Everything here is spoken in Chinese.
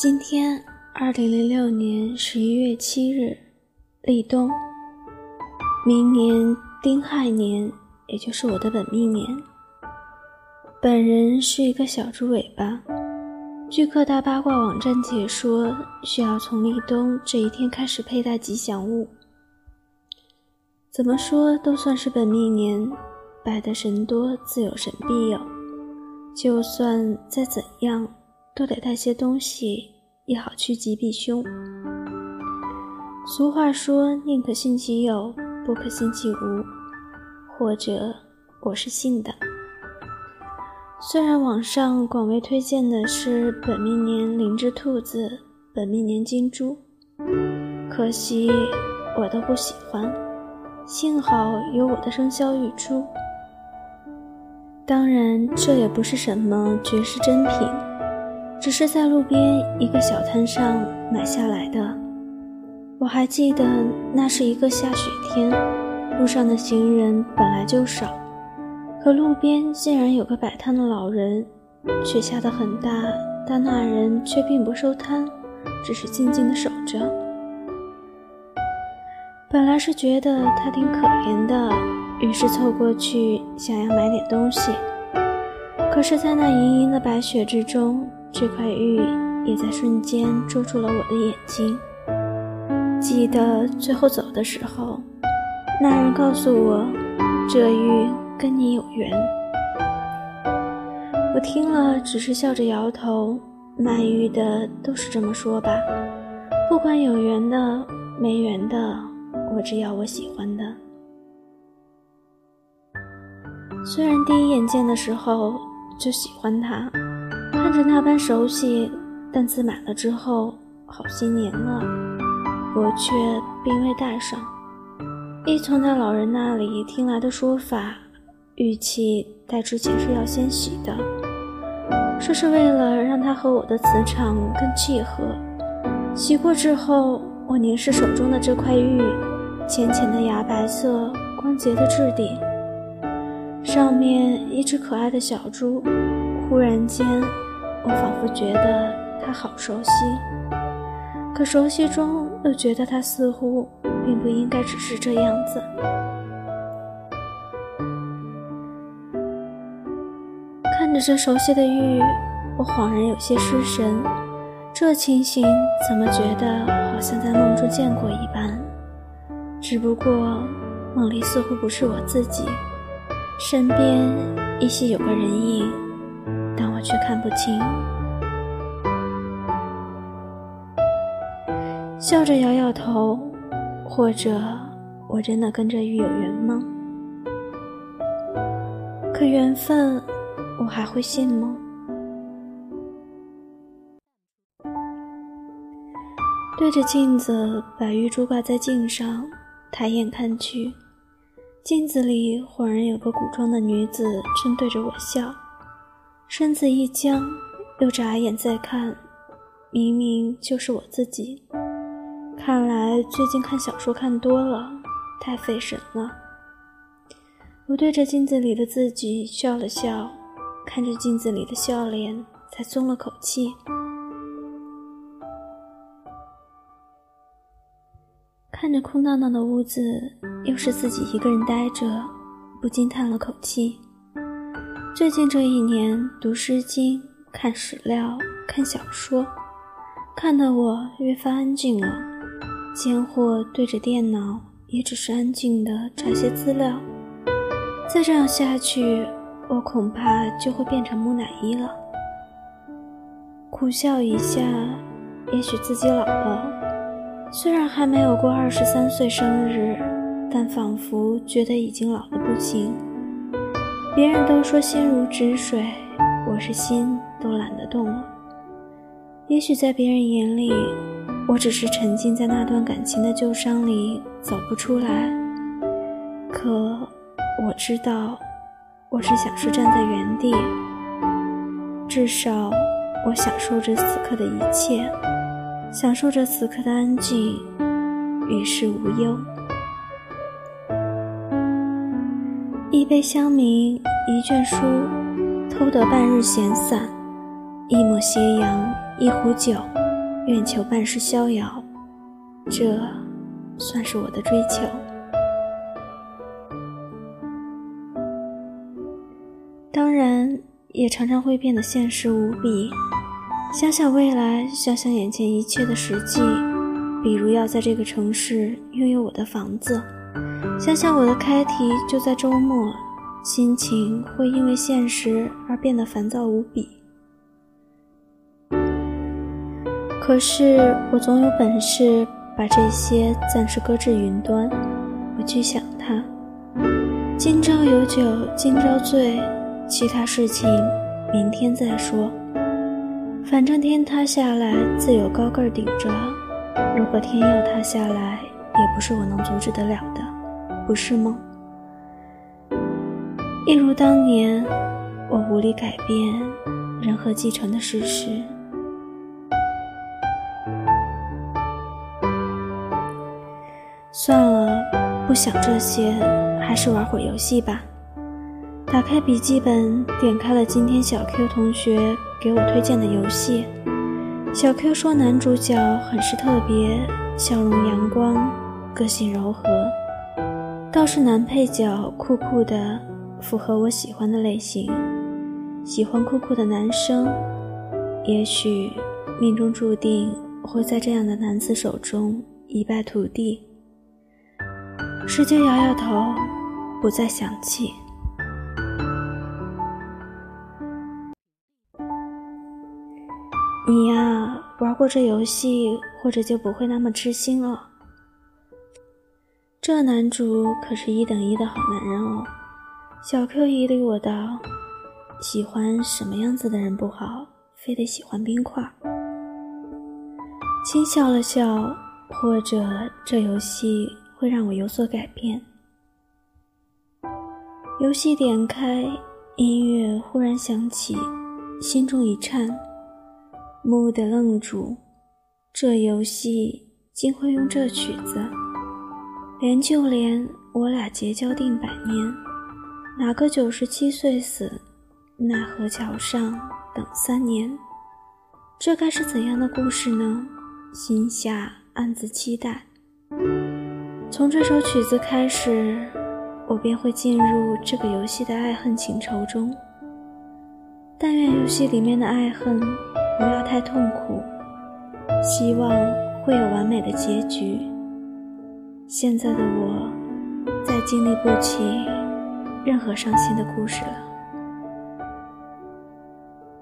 今天，二零零六年十一月七日，立冬。明年丁亥年，也就是我的本命年。本人是一个小猪尾巴。据各大八卦网站解说，需要从立冬这一天开始佩戴吉祥物。怎么说都算是本命年，拜的神多，自有神庇佑。就算再怎样。都得带些东西，也好趋吉避凶。俗话说：“宁可信其有，不可信其无。”或者，我是信的。虽然网上广为推荐的是本命年灵芝兔子、本命年金猪，可惜我都不喜欢。幸好有我的生肖玉珠。当然，这也不是什么绝世珍品。只是在路边一个小摊上买下来的。我还记得那是一个下雪天，路上的行人本来就少，可路边竟然有个摆摊的老人。雪下得很大，但那人却并不收摊，只是静静的守着。本来是觉得他挺可怜的，于是凑过去想要买点东西。可是，在那盈盈的白雪之中，这块玉也在瞬间捉住了我的眼睛。记得最后走的时候，那人告诉我，这玉跟你有缘。我听了，只是笑着摇头。卖玉的都是这么说吧，不管有缘的没缘的，我只要我喜欢的。虽然第一眼见的时候就喜欢它。看着那般熟悉，但自买了之后好些年了，我却并未戴上。依从那老人那里听来的说法，玉器戴之前是要先洗的，说是为了让它和我的磁场更契合。洗过之后，我凝视手中的这块玉，浅浅的牙白色，光洁的质地，上面一只可爱的小猪。忽然间。我仿佛觉得他好熟悉，可熟悉中又觉得他似乎并不应该只是这样子。看着这熟悉的玉，我恍然有些失神。这情形怎么觉得好像在梦中见过一般？只不过梦里似乎不是我自己，身边依稀有个人影。却看不清，笑着摇摇头，或者我真的跟这玉有缘吗？可缘分，我还会信吗？对着镜子，把玉珠挂在镜上，抬眼看去，镜子里恍然有个古装的女子正对着我笑。身子一僵，又眨眼再看，明明就是我自己。看来最近看小说看多了，太费神了。我对着镜子里的自己笑了笑，看着镜子里的笑脸，才松了口气。看着空荡荡的屋子，又是自己一个人呆着，不禁叹了口气。最近这一年，读《诗经》、看史料、看小说，看得我越发安静了。间或对着电脑，也只是安静的查些资料。再这样下去，我恐怕就会变成木乃伊了。苦笑一下，也许自己老了。虽然还没有过二十三岁生日，但仿佛觉得已经老得不行。别人都说心如止水，我是心都懒得动了。也许在别人眼里，我只是沉浸在那段感情的旧伤里走不出来。可我知道，我是享受站在原地，至少我享受着此刻的一切，享受着此刻的安静，与世无忧。一杯香茗，一卷书，偷得半日闲散；一抹斜阳，一壶酒，愿求半世逍遥，这算是我的追求。当然，也常常会变得现实无比。想想未来，想想眼前一切的实际，比如要在这个城市拥有我的房子，想想我的开题就在周末，心情会因为现实而变得烦躁无比。可是我总有本事把这些暂时搁置云端，不去想它。今朝有酒今朝醉，其他事情明天再说。反正天塌下来自有高个儿顶着，如果天要塌下来，也不是我能阻止得了的，不是吗？一如当年，我无力改变人和继承的事实。算了，不想这些，还是玩会儿游戏吧。打开笔记本，点开了今天小 Q 同学。给我推荐的游戏，小 Q 说男主角很是特别，笑容阳光，个性柔和，倒是男配角酷酷的，符合我喜欢的类型，喜欢酷酷的男生，也许命中注定会在这样的男子手中一败涂地。十九摇摇头，不再想起。你呀，玩过这游戏，或者就不会那么痴心了。这男主可是一等一的好男人哦。小 Q 一理我道：“喜欢什么样子的人不好，非得喜欢冰块。”轻笑了笑，或者这游戏会让我有所改变。游戏点开，音乐忽然响起，心中一颤。蓦地愣住，这游戏竟会用这曲子，连就连我俩结交定百年，哪个九十七岁死，奈何桥上等三年？这该是怎样的故事呢？心下暗自期待。从这首曲子开始，我便会进入这个游戏的爱恨情仇中。但愿游戏里面的爱恨。不要太痛苦，希望会有完美的结局。现在的我，再经历不起任何伤心的故事了。